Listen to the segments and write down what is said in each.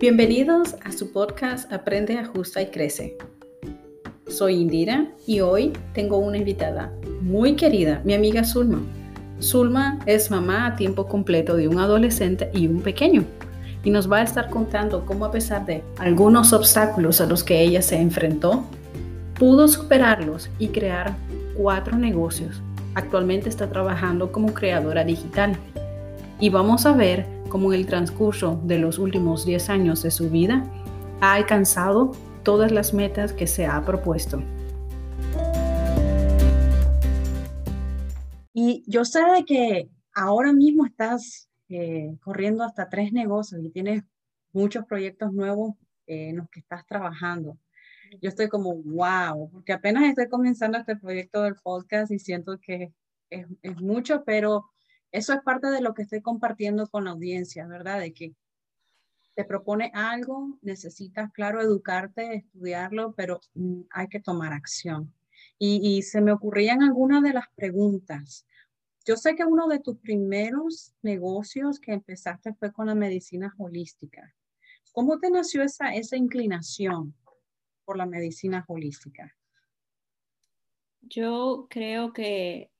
Bienvenidos a su podcast Aprende, Ajusta y Crece. Soy Indira y hoy tengo una invitada muy querida, mi amiga Zulma. Zulma es mamá a tiempo completo de un adolescente y un pequeño y nos va a estar contando cómo a pesar de algunos obstáculos a los que ella se enfrentó, pudo superarlos y crear cuatro negocios. Actualmente está trabajando como creadora digital. Y vamos a ver cómo en el transcurso de los últimos 10 años de su vida ha alcanzado todas las metas que se ha propuesto. Y yo sé de que ahora mismo estás eh, corriendo hasta tres negocios y tienes muchos proyectos nuevos en los que estás trabajando. Yo estoy como, wow, porque apenas estoy comenzando este proyecto del podcast y siento que es, es mucho, pero eso es parte de lo que estoy compartiendo con la audiencia, ¿verdad? De que te propone algo, necesitas, claro, educarte, estudiarlo, pero mm, hay que tomar acción. Y, se me ocurrían algunas de las preguntas. Yo sé que uno de tus primeros negocios que empezaste fue con la medicina holística. ¿Cómo te nació esa, esa inclinación por la medicina holística? Yo creo que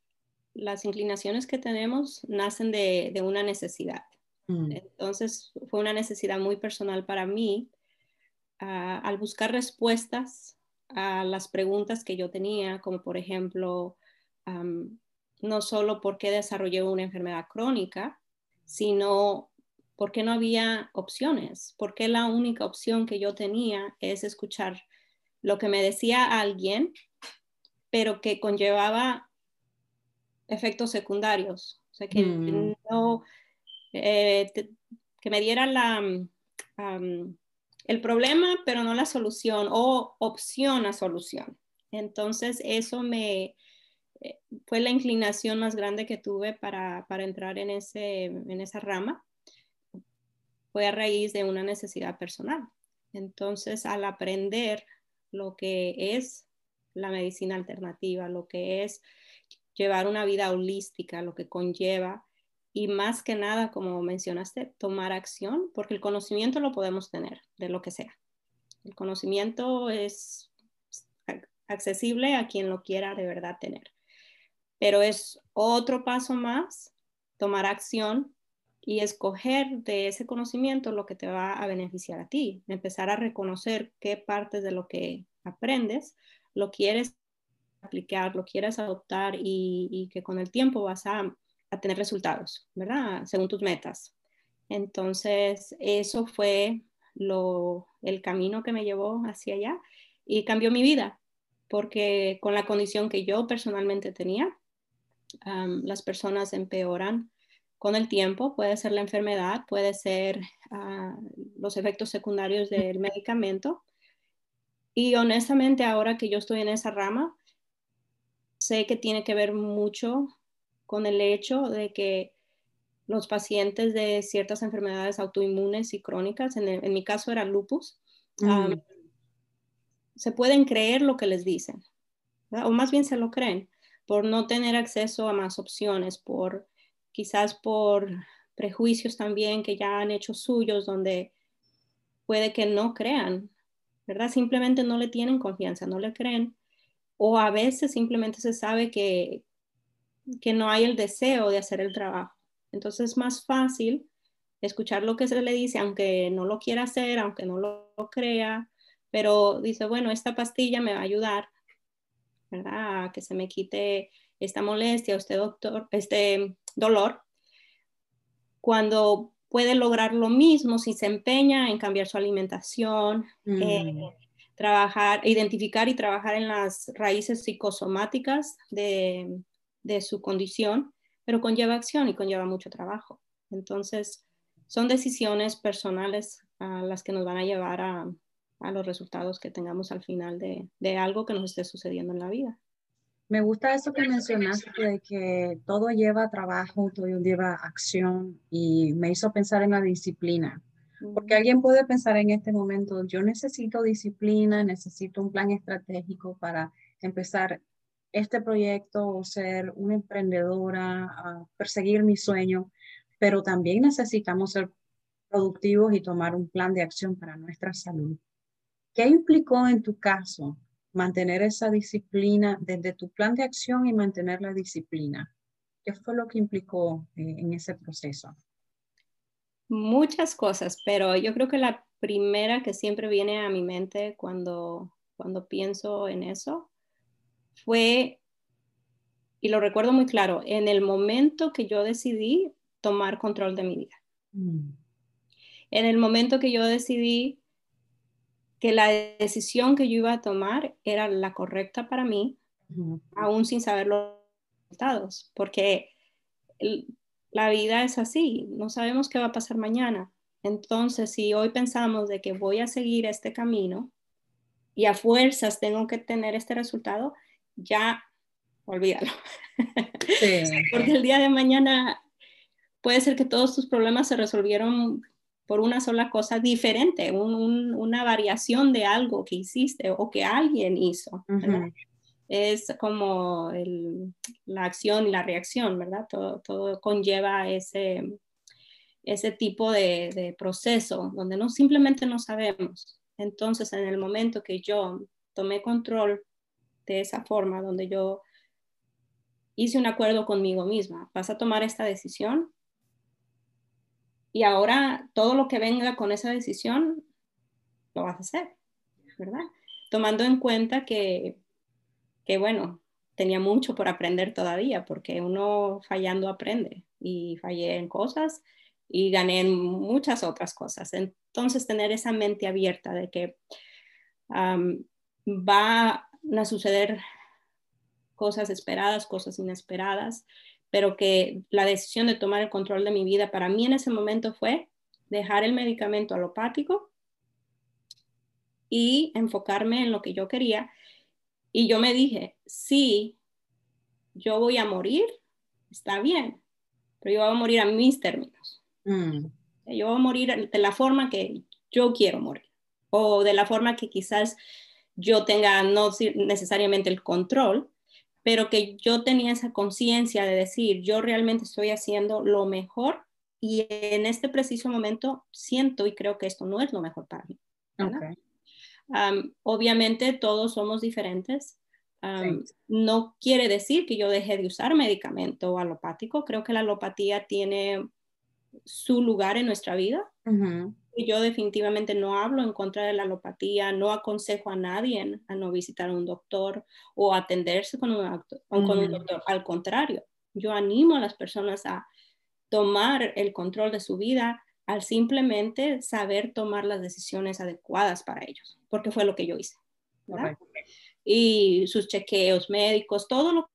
las inclinaciones que tenemos nacen de, una necesidad. Mm. Entonces, fue una necesidad muy personal para mí ah, al buscar respuestas a las preguntas que yo tenía, como por ejemplo, no solo por qué desarrollé una enfermedad crónica, sino por qué no había opciones, por qué la única opción que yo tenía es escuchar lo que me decía alguien, pero que conllevaba efectos secundarios. O sea, que mm. no, eh, que me diera la, el problema, pero no la solución o opción a solución. Entonces, eso me eh, fue la inclinación más grande que tuve para, para entrar en, ese, en esa rama. Fue a raíz de una necesidad personal. Entonces, al aprender lo que es la medicina alternativa, lo que es llevar una vida holística, lo que conlleva y más que nada, como mencionaste, tomar acción, porque el conocimiento lo podemos tener de lo que sea. El conocimiento es accesible a quien lo quiera de verdad tener. Pero es otro paso más, tomar acción y escoger de ese conocimiento lo que te va a beneficiar a ti. Empezar a reconocer qué partes de lo que aprendes lo quieres aplicar, lo quieras adoptar y, que con el tiempo vas a, tener resultados, ¿verdad? Según tus metas. Entonces, eso fue lo, el camino que me llevó hacia allá y cambió mi vida, porque con la condición que yo personalmente tenía, las personas empeoran con el tiempo, puede ser la enfermedad, puede ser ah, los efectos secundarios del medicamento. Y honestamente, ahora que yo estoy en esa rama, sé que tiene que ver mucho con el hecho de que los pacientes de ciertas enfermedades autoinmunes y crónicas, en, mi caso era lupus, mm. se pueden creer lo que les dicen, o más bien se lo creen, por no tener acceso a más opciones, por quizás por prejuicios también que ya han hecho suyos, donde puede que no crean, ¿verdad? Simplemente no le tienen confianza, no le creen o a veces simplemente se sabe que, que no hay el deseo de hacer el trabajo. Entonces es más fácil escuchar lo que se le dice, aunque no lo quiera hacer, aunque no lo, crea, pero dice, bueno, esta pastilla me va a ayudar, ¿verdad? A que se me quite esta molestia, este, doctor, este dolor, cuando puede lograr lo mismo si se empeña en cambiar su alimentación, mm trabajar, identificar y trabajar en las raíces psicosomáticas de, su condición, pero conlleva acción y conlleva mucho trabajo. Entonces, son decisiones personales a las que nos van a llevar a, los resultados que tengamos al final de, de, algo que nos esté sucediendo en la vida. Me gusta eso que mencionaste de que todo lleva trabajo, todo lleva acción y me hizo pensar en la disciplina. Porque alguien puede pensar en este momento, yo necesito disciplina, necesito un plan estratégico para empezar este proyecto o ser una emprendedora, perseguir mi sueño, pero también necesitamos ser productivos y tomar un plan de acción para nuestra salud. ¿Qué implicó en tu caso mantener esa disciplina desde tu plan de acción y mantener la disciplina? ¿Qué fue lo que implicó eh, en ese proceso? Muchas cosas, pero yo creo que la primera que siempre viene a mi mente cuando, cuando pienso en eso fue, y lo recuerdo muy claro, en el momento que yo decidí tomar control de mi vida. Mm. En el momento que yo decidí que la decisión que yo iba a tomar era la correcta para mí, aún sin saber los resultados, porque la vida es así, no sabemos qué va a pasar mañana. Entonces, si hoy pensamos de que voy a seguir este camino y a fuerzas tengo que tener este resultado, ya olvídalo. Porque el día de mañana puede ser que todos tus problemas se resolvieron por una sola cosa diferente, una variación de algo que hiciste o que alguien hizo. Es como la acción y la reacción, ¿verdad? Todo, conlleva ese, ese tipo de, de, proceso donde no simplemente no sabemos. Entonces, en el momento que yo tomé control de esa forma, donde yo hice un acuerdo conmigo misma, vas a tomar esta decisión, y ahora todo lo que venga con esa decisión lo vas a hacer, ¿verdad? Tomando en cuenta que, que bueno, tenía mucho por aprender todavía, porque uno fallando aprende y fallé en cosas y gané en muchas otras cosas. Entonces, tener esa mente abierta de que va a suceder cosas esperadas, cosas inesperadas, pero que la decisión de tomar el control de mi vida para mí en ese momento fue dejar el medicamento alopático y enfocarme en lo que yo quería. Y yo me dije, sí, yo voy a morir, está bien, pero yo voy a morir a mis términos. Mm. Yo voy a morir de la forma que yo quiero morir o de la forma que quizás yo tenga no necesariamente el control, pero que yo tenía esa conciencia de decir, yo realmente estoy haciendo lo mejor y en este preciso momento siento y creo que esto no es lo mejor para mí. Obviamente todos somos diferentes. No quiere decir que yo deje de usar medicamento alopático. Creo que la alopatía tiene su lugar en nuestra vida yo definitivamente no hablo en contra de la alopatía, no aconsejo a nadie a no visitar a un doctor o atenderse con un, con un doctor. Al contrario, yo animo a las personas a tomar el control de su vida al simplemente saber tomar las decisiones adecuadas para ellos, porque fue lo que yo hice. Y sus chequeos médicos, todo lo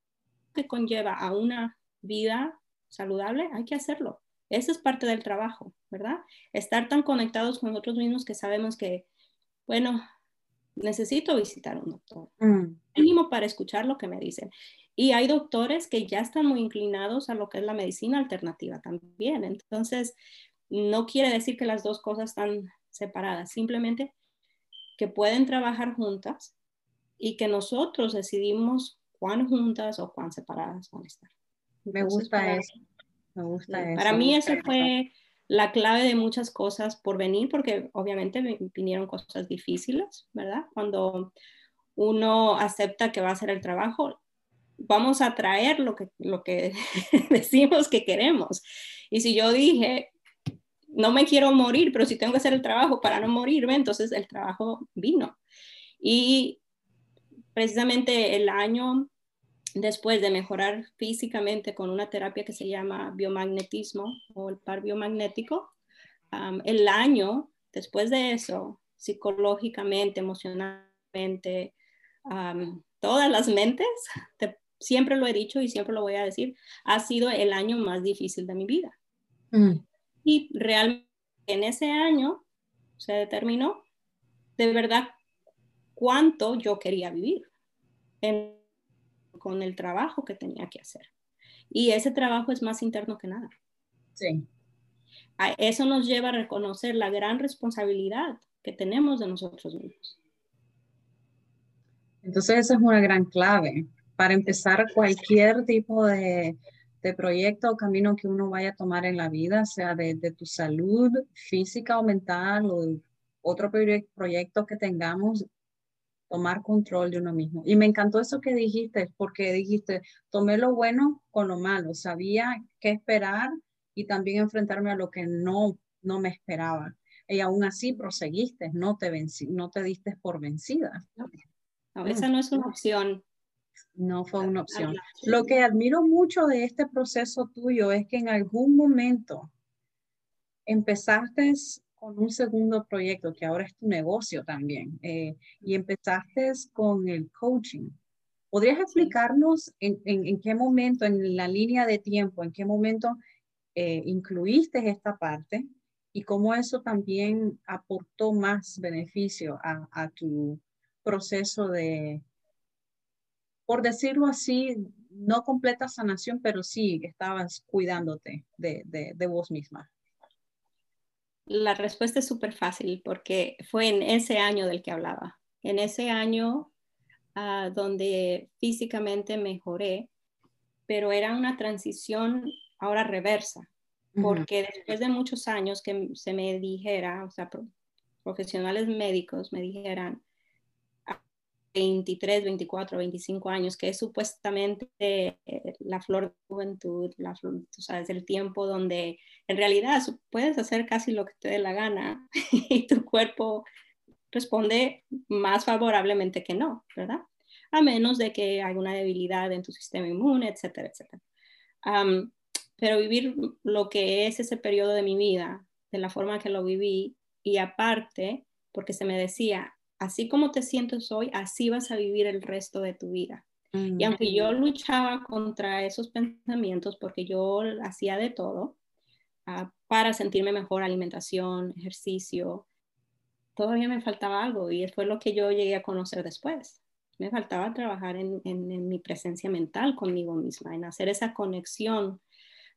que conlleva a una vida saludable, hay que hacerlo. Eso es parte del trabajo, ¿verdad? Estar tan conectados con nosotros mismos que sabemos que, bueno, necesito visitar a un doctor. Mm. Mínimo para escuchar lo que me dicen. Y hay doctores que ya están muy inclinados a lo que es la medicina alternativa también. Entonces, no quiere decir que las dos cosas están separadas, simplemente que pueden trabajar juntas y que nosotros decidimos cuán juntas o cuán separadas van a estar. me gusta eso. Me gusta eso. Para mí eso fue la clave de muchas cosas por venir, porque obviamente vinieron cosas difíciles, ¿verdad? Cuando uno acepta que va a hacer el trabajo, vamos a traer lo que, lo que decimos que queremos. Y si yo dije, no me quiero morir, pero si tengo que hacer el trabajo para no morirme, entonces el trabajo vino. Y precisamente el año después de mejorar físicamente con una terapia que se llama biomagnetismo o el par biomagnético, el año después de eso, psicológicamente, emocionalmente, todas las mentes, siempre lo he dicho y siempre lo voy a decir, ha sido el año más difícil de mi vida. Mm. Y realmente en ese año se determinó de verdad cuánto yo quería vivir. En con el trabajo que tenía que hacer. Y ese trabajo es más interno que nada. Sí. eso nos lleva a reconocer la gran responsabilidad que tenemos de nosotros mismos. Entonces esa es una gran clave para empezar cualquier tipo de, de proyecto o camino que uno vaya a tomar en la vida, sea de, de tu salud física o mental o otro proyecto que tengamos, tomar control de uno mismo. Y me encantó eso que dijiste, porque dijiste, tomé lo bueno con lo malo, sabía qué esperar y también enfrentarme a lo que no, no me esperaba. Y aún así proseguiste, no te, vencí, no te diste por vencida. No, esa no es una opción. No fue una opción. Lo que admiro mucho de este proceso tuyo es que en algún momento empezaste con un segundo proyecto que ahora es tu negocio también eh, y empezaste con el coaching. ¿Podrías explicarnos en, en, qué momento, en la línea de tiempo, en qué momento eh, incluiste esta parte y cómo eso también aportó más beneficio a, a tu proceso de, por decirlo así, no completa sanación, pero sí estabas cuidándote de, de, de vos misma? La respuesta es súper fácil porque fue en ese año del que hablaba. En ese año uh, donde físicamente mejoré, pero era una transición ahora reversa, porque después de muchos años que se me dijera, o sea, profesionales médicos me dijeran, 23, 24, 25 años, que es supuestamente eh, la flor de juventud, la flor, tú sabes, el tiempo donde en realidad puedes hacer casi lo que te dé la gana y tu cuerpo responde más favorablemente que no, ¿verdad? A menos de que haya una debilidad en tu sistema inmune, etcétera, etcétera. pero vivir lo que es ese periodo de mi vida, de la forma que lo viví, y aparte, porque se me decía, así como te sientes hoy, así vas a vivir el resto de tu vida. Y aunque yo luchaba contra esos pensamientos, porque yo hacía de todo uh, para sentirme mejor, alimentación, ejercicio, todavía me faltaba algo y fue lo que yo llegué a conocer después. Me faltaba trabajar en, en, mi presencia mental conmigo misma, en hacer esa conexión,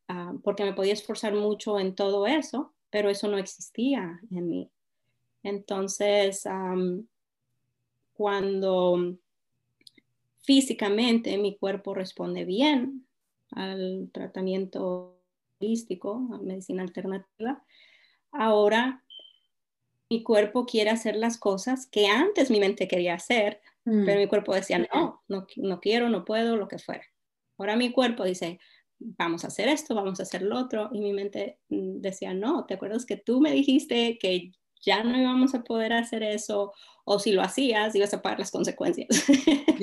uh, porque me podía esforzar mucho en todo eso, pero eso no existía en mí. Entonces, um, cuando físicamente mi cuerpo responde bien al tratamiento holístico, a medicina alternativa, ahora mi cuerpo quiere hacer las cosas que antes mi mente quería hacer, mm. pero mi cuerpo decía, no, no, no quiero, no puedo, lo que fuera. Ahora mi cuerpo dice, vamos a hacer esto, vamos a hacer lo otro, y mi mente mm, decía, no, ¿te acuerdas que tú me dijiste que ya no íbamos a poder hacer eso, o si lo hacías, ibas a pagar las consecuencias.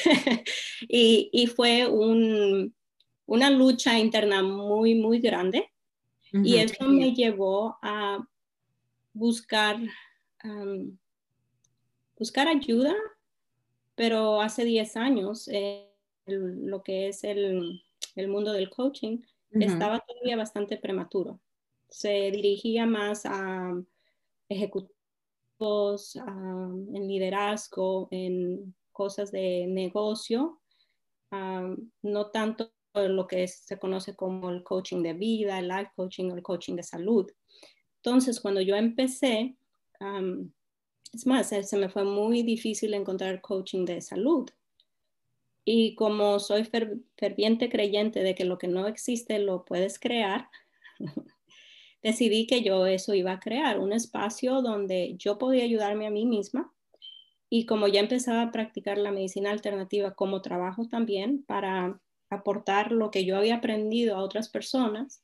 y, y, fue un, una lucha interna muy, muy grande. Y eso me llevó a buscar, buscar ayuda, pero hace 10 años, eh, lo que es el, el mundo del coaching, estaba todavía bastante prematuro. Se dirigía más a ejecutivos, en liderazgo, en cosas de negocio, no tanto lo que se conoce como el coaching de vida, el life coaching o el coaching de salud. Entonces, cuando yo empecé, es más, se me fue muy difícil encontrar coaching de salud. Y como soy ferviente creyente de que lo que no existe lo puedes crear, decidí que yo eso iba a crear, un espacio donde yo podía ayudarme a mí misma. Y como ya empezaba a practicar la medicina alternativa como trabajo también para aportar lo que yo había aprendido a otras personas,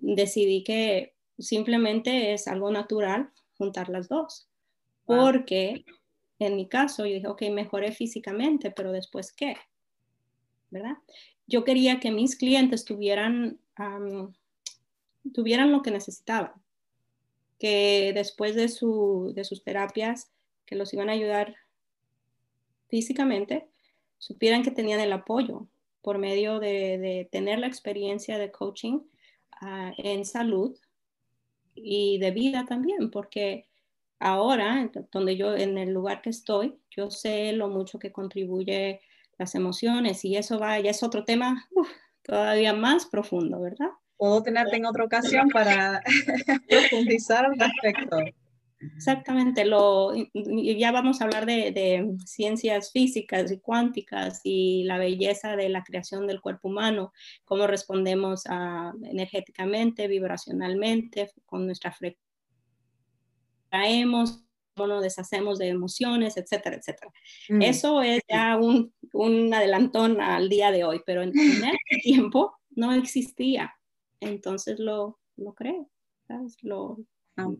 decidí que simplemente es algo natural juntar las dos. Porque en mi caso yo dije, ok, mejoré físicamente, pero después qué? ¿Verdad? Yo quería que mis clientes tuvieran tuvieran lo que necesitaban, que después de, su, de sus terapias que los iban a ayudar físicamente, supieran que tenían el apoyo por medio de, tener la experiencia de coaching ah, en salud y de vida también, porque ahora, donde yo, en el lugar que estoy, yo sé lo mucho que contribuye las emociones y eso va, ya es otro tema todavía más profundo, ¿verdad? puedo tenerte en otra ocasión para profundizar al respecto. Exactamente, lo, ya vamos a hablar de, ciencias físicas y cuánticas y la belleza de la creación del cuerpo humano, cómo respondemos energéticamente, vibracionalmente, con nuestra frecuencia, traemos, cómo nos deshacemos de emociones, etcétera, etcétera. Mm. Eso es ya un, un, adelantón al día de hoy, pero en, ese tiempo no existía, entonces lo, lo creé, Lo, ah.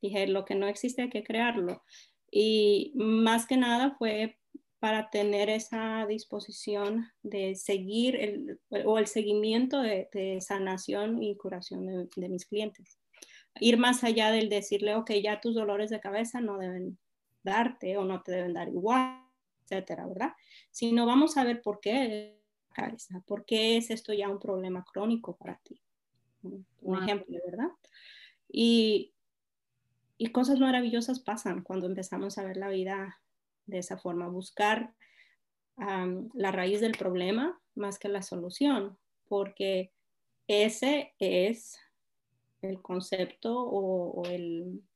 Dije, lo que no existe hay que crearlo. Y más que nada fue para tener esa disposición de seguir el, o el seguimiento de, sanación y curación de, mis clientes. Ir más allá del decirle, ok, ya tus dolores de cabeza no deben darte o no te deben dar igual, etcétera, ¿verdad? Sino vamos a ver por qué cabeza, por qué es esto ya un problema crónico para ti. Un ejemplo, ¿verdad? Y y cosas maravillosas pasan cuando empezamos a ver la vida de esa forma, buscar la raíz del problema más que la solución, porque ese es el concepto o,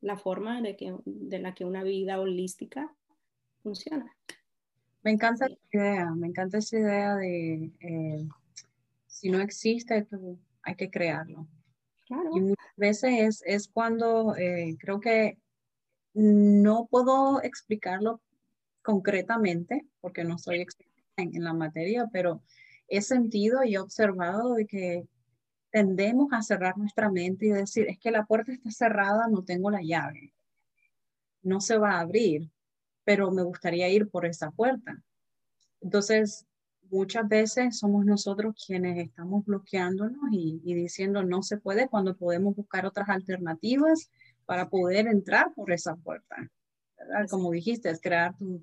la forma de, que, de la que una vida holística funciona. Me encanta esa idea, me encanta esa idea de eh, si no existe, hay que crearlo. Y muchas veces es, cuando eh, creo que no puedo explicarlo concretamente porque no soy experta en, la materia, pero he sentido y he observado de que tendemos a cerrar nuestra mente y decir, es que la puerta está cerrada, no tengo la llave, no se va a abrir, pero me gustaría ir por esa puerta. Entonces, muchas veces somos nosotros quienes estamos bloqueándonos y, diciendo no se puede cuando podemos buscar otras alternativas para poder entrar por esa puerta. Como dijiste, es crear tus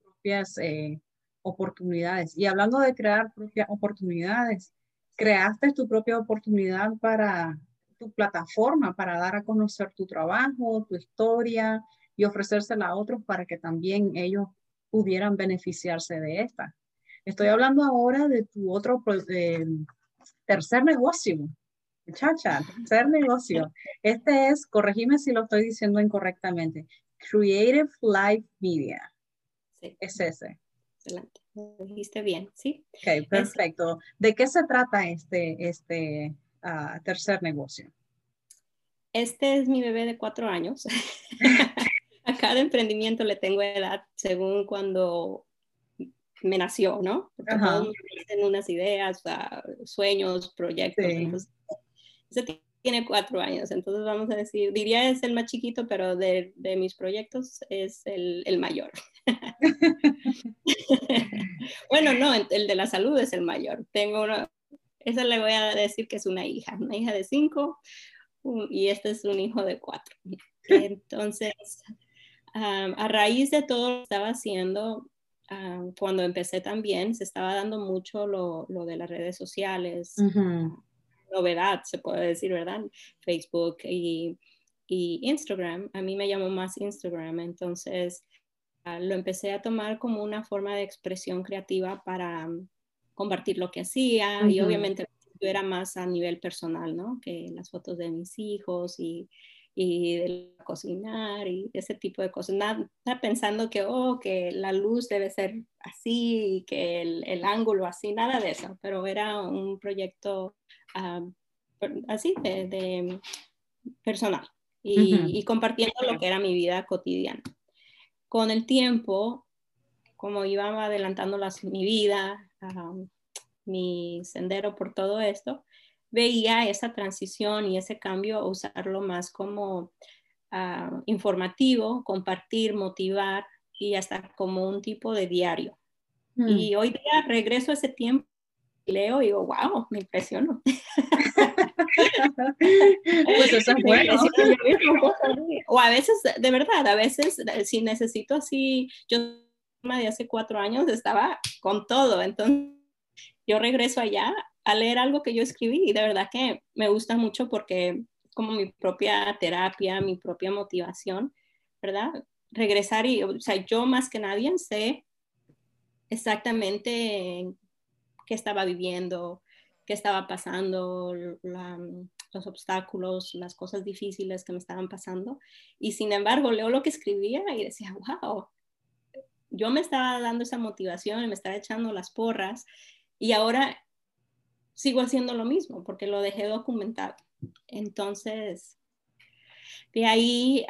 propias eh, oportunidades. Y hablando de crear propias oportunidades, creaste tu propia oportunidad para tu plataforma, para dar a conocer tu trabajo, tu historia y ofrecérsela a otros para que también ellos pudieran beneficiarse de esta. Estoy hablando ahora de tu otro tercer negocio. Chacha, tercer negocio. Este es, corregime si lo estoy diciendo incorrectamente, Creative Life Media. Sí. Es ese. Excelente. Lo dijiste bien, ¿sí? Ok, perfecto. ¿De qué se trata este, este ah, tercer negocio? Este es mi bebé de cuatro años. A cada emprendimiento le tengo edad según cuando me nació, ¿no? Porque todos tienen unas ideas, sueños, proyectos. Entonces, ese tiene cuatro años, entonces vamos a decir, diría es el más chiquito, pero de, de mis proyectos es el, el mayor. bueno, no, el de la salud es el mayor. Tengo una, esa le voy a decir que es una hija, una hija de cinco y este es un hijo de cuatro. Entonces, a raíz de todo lo que estaba haciendo, Ah, cuando empecé también se estaba dando mucho lo, lo de las redes sociales, novedad se puede decir, ¿verdad? Facebook y, y, Instagram. A mí me llamó más Instagram, entonces ah, lo empecé a tomar como una forma de expresión creativa para compartir lo que hacía y obviamente yo era más a nivel personal, ¿no? Que las fotos de mis hijos y y de cocinar y ese tipo de cosas. Nada, pensando que, oh, que la luz debe ser así y que el, el ángulo así, nada de eso, pero era un proyecto ah, así de, personal y, y, compartiendo lo que era mi vida cotidiana. Con el tiempo, como iba adelantando las, mi vida, ah, mi sendero por todo esto, veía esa transición y ese cambio, usarlo más como ah, informativo, compartir, motivar y hasta como un tipo de diario. Mm. Y hoy día regreso a ese tiempo, leo y digo, wow, me impresiono. pues eso es bueno. O a veces, de verdad, a veces si necesito así, yo de hace cuatro años estaba con todo, entonces yo regreso allá a leer algo que yo escribí y de verdad que me gusta mucho porque como mi propia terapia, mi propia motivación, ¿verdad? Regresar y, o sea, yo más que nadie sé exactamente qué estaba viviendo, qué estaba pasando, los obstáculos, las cosas difíciles que me estaban pasando. Y sin embargo, leo lo que escribía y decía, wow, yo me estaba dando esa motivación, me estaba echando las porras y ahora sigo haciendo lo mismo porque lo dejé documentado. Entonces, de ahí,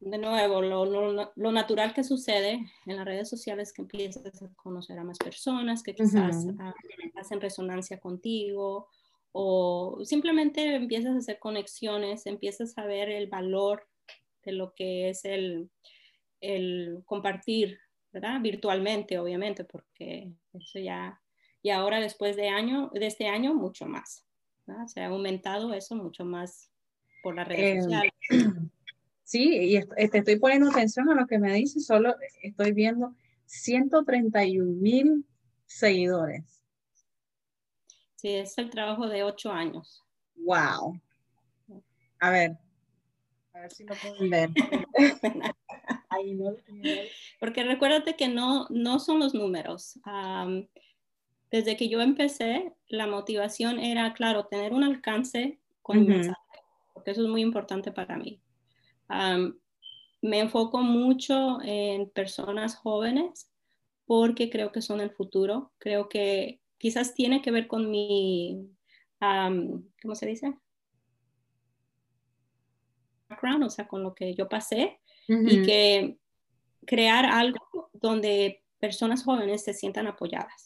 de nuevo, lo, natural que sucede en las redes sociales es que empiezas a conocer a más personas que quizás ah, hacen resonancia contigo o simplemente empiezas a hacer conexiones, empiezas a ver el valor de lo que es el, el compartir, ¿verdad? Virtualmente, obviamente, porque eso ya, y ahora después de, año, de este año, mucho más. Se ha aumentado eso mucho más por las redes eh, sociales. Sí, y te estoy poniendo atención a lo que me dices, solo estoy viendo 131 mil seguidores. Sí, es el trabajo de ocho años. Wow. A ver, a ver si lo pueden ver. Porque recuérdate que no, no son los números. Desde que yo empecé, la motivación era, claro, tener un alcance con el mensaje, porque eso es muy importante para mí. me enfoco mucho en personas jóvenes porque creo que son el futuro. Creo que quizás tiene que ver con mi, ¿cómo se dice? Background, o sea, con lo que yo pasé y que crear algo donde personas jóvenes se sientan apoyadas